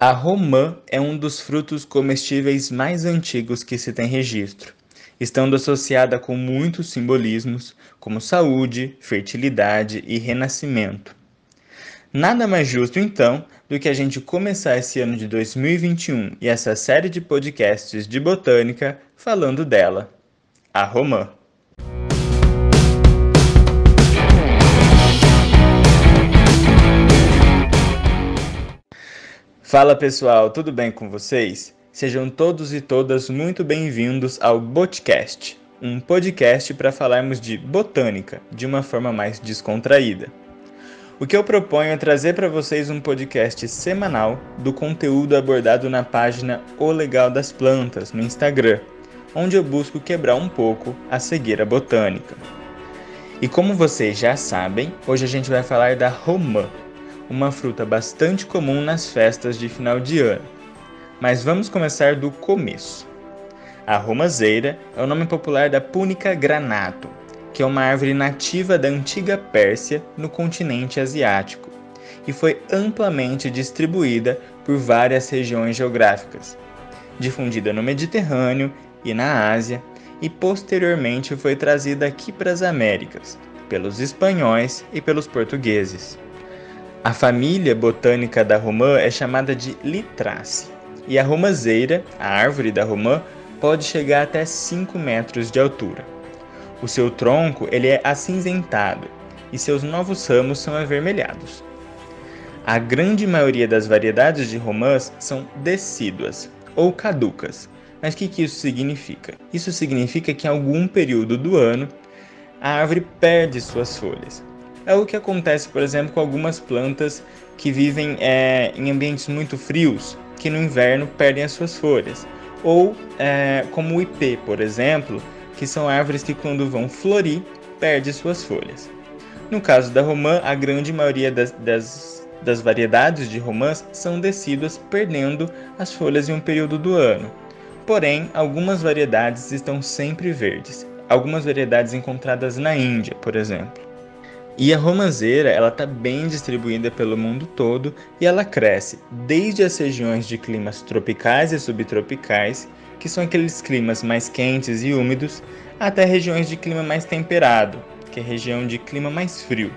A romã é um dos frutos comestíveis mais antigos que se tem registro, estando associada com muitos simbolismos, como saúde, fertilidade e renascimento. Nada mais justo, então, do que a gente começar esse ano de 2021 e essa série de podcasts de botânica falando dela, a romã. Fala pessoal, tudo bem com vocês? Sejam todos e todas muito bem-vindos ao Botcast, um podcast para falarmos de botânica de uma forma mais descontraída. O que eu proponho é trazer para vocês um podcast semanal do conteúdo abordado na página O Legal das Plantas no Instagram, onde eu busco quebrar um pouco a cegueira botânica. E como vocês já sabem, hoje a gente vai falar da romã, uma fruta bastante comum nas festas de final de ano. Mas vamos começar do começo. A romazeira é o nome popular da Púnica granato, que é uma árvore nativa da antiga Pérsia no continente asiático e foi amplamente distribuída por várias regiões geográficas, difundida no Mediterrâneo e na Ásia, e posteriormente foi trazida aqui para as Américas, pelos espanhóis e pelos portugueses. A família botânica da romã é chamada de Litrace, e a romazeira, a árvore da romã, pode chegar até 5 metros de altura. O seu tronco ele é acinzentado e seus novos ramos são avermelhados. A grande maioria das variedades de romãs são decíduas ou caducas. Mas o que, que isso significa? Isso significa que em algum período do ano a árvore perde suas folhas é o que acontece, por exemplo, com algumas plantas que vivem é, em ambientes muito frios, que no inverno perdem as suas folhas. Ou é, como o ipê, por exemplo, que são árvores que quando vão florir, perdem suas folhas. No caso da romã, a grande maioria das, das, das variedades de romãs são decíduas, perdendo as folhas em um período do ano. Porém, algumas variedades estão sempre verdes. Algumas variedades encontradas na Índia, por exemplo. E a romanceira, ela está bem distribuída pelo mundo todo e ela cresce desde as regiões de climas tropicais e subtropicais, que são aqueles climas mais quentes e úmidos, até regiões de clima mais temperado, que é região de clima mais frio.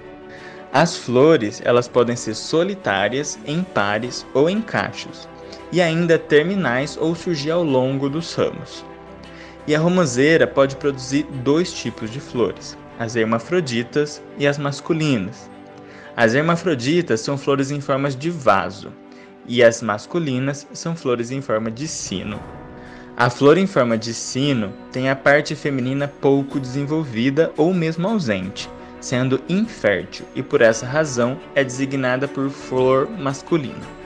As flores, elas podem ser solitárias, em pares ou em cachos, e ainda terminais ou surgir ao longo dos ramos. E a romanceira pode produzir dois tipos de flores, as hermafroditas e as masculinas. As hermafroditas são flores em formas de vaso e as masculinas são flores em forma de sino. A flor em forma de sino tem a parte feminina pouco desenvolvida ou mesmo ausente, sendo infértil e por essa razão é designada por flor masculina.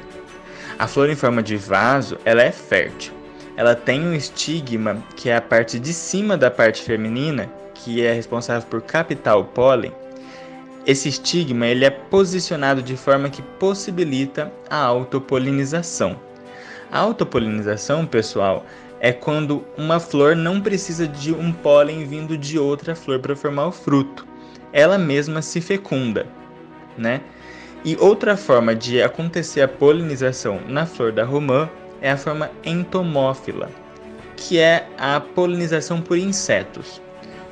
A flor em forma de vaso, ela é fértil. Ela tem um estigma, que é a parte de cima da parte feminina, que é responsável por captar o pólen, esse estigma ele é posicionado de forma que possibilita a autopolinização. A autopolinização, pessoal, é quando uma flor não precisa de um pólen vindo de outra flor para formar o fruto. Ela mesma se fecunda, né? E outra forma de acontecer a polinização na flor da romã é a forma entomófila, que é a polinização por insetos.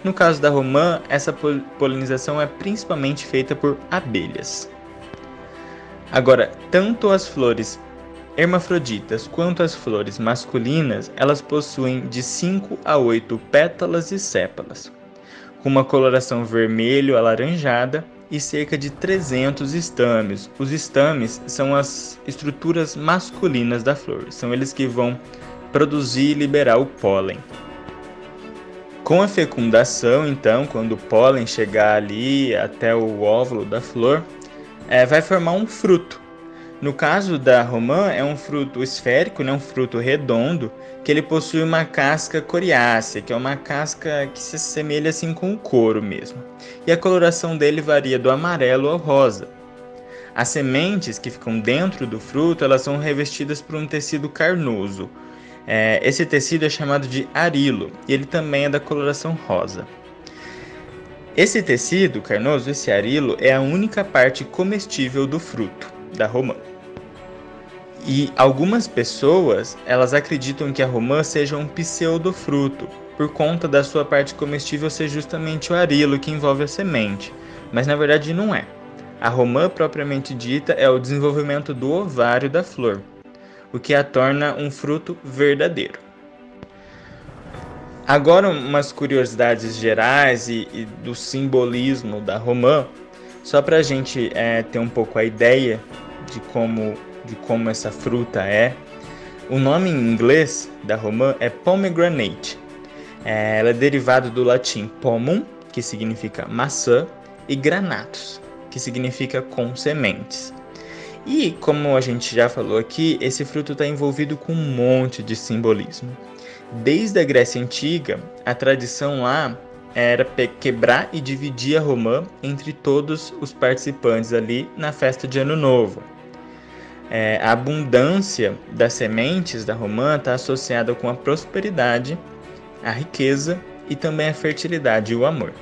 No caso da romã, essa polinização é principalmente feita por abelhas. Agora, tanto as flores hermafroditas quanto as flores masculinas, elas possuem de 5 a 8 pétalas e sépalas, com uma coloração vermelho alaranjada e cerca de 300 estames. Os estames são as estruturas masculinas da flor, são eles que vão produzir e liberar o pólen. Com a fecundação, então, quando o pólen chegar ali até o óvulo da flor, é, vai formar um fruto. No caso da romã, é um fruto esférico, né, um fruto redondo, que ele possui uma casca coriácea, que é uma casca que se assemelha assim com o couro mesmo. E a coloração dele varia do amarelo ao rosa. As sementes que ficam dentro do fruto, elas são revestidas por um tecido carnoso, é, esse tecido é chamado de arilo e ele também é da coloração rosa. Esse tecido carnoso, esse arilo, é a única parte comestível do fruto da romã. E algumas pessoas, elas acreditam que a romã seja um pseudofruto, por conta da sua parte comestível ser justamente o arilo que envolve a semente, mas na verdade não é. A romã propriamente dita é o desenvolvimento do ovário da flor, o que a torna um fruto verdadeiro. Agora, umas curiosidades gerais e, e do simbolismo da romã, só para a gente é, ter um pouco a ideia de como, de como essa fruta é. O nome em inglês da romã é pomegranate. É, ela é derivada do latim pomum, que significa maçã, e granatus, que significa com sementes. E como a gente já falou aqui, esse fruto está envolvido com um monte de simbolismo. Desde a Grécia Antiga, a tradição lá era quebrar e dividir a romã entre todos os participantes ali na festa de Ano Novo. É, a abundância das sementes da romã está associada com a prosperidade, a riqueza e também a fertilidade e o amor.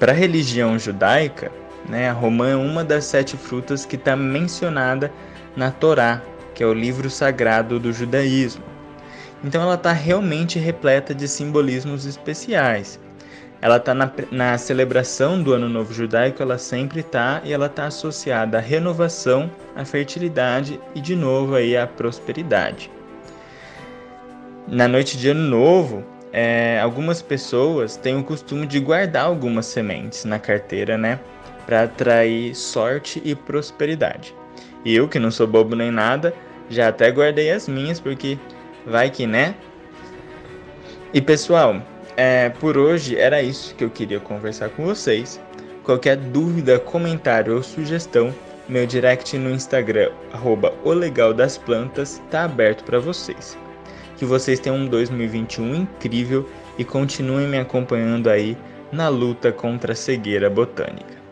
Para a religião judaica, né, a romã é uma das sete frutas que está mencionada na Torá, que é o livro sagrado do judaísmo. Então ela está realmente repleta de simbolismos especiais. Ela está na, na, celebração do Ano Novo Judaico, ela sempre está e ela está associada à renovação, à fertilidade e de novo aí à prosperidade. Na noite de Ano Novo, é, algumas pessoas têm o costume de guardar algumas sementes na carteira, né, para atrair sorte e prosperidade. E eu, que não sou bobo nem nada, já até guardei as minhas porque Vai que né? E pessoal, é, por hoje era isso que eu queria conversar com vocês. Qualquer dúvida, comentário ou sugestão, meu direct no Instagram, arroba o legal das plantas, está aberto para vocês. Que vocês tenham um 2021 incrível e continuem me acompanhando aí na luta contra a cegueira botânica.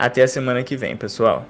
Até a semana que vem, pessoal!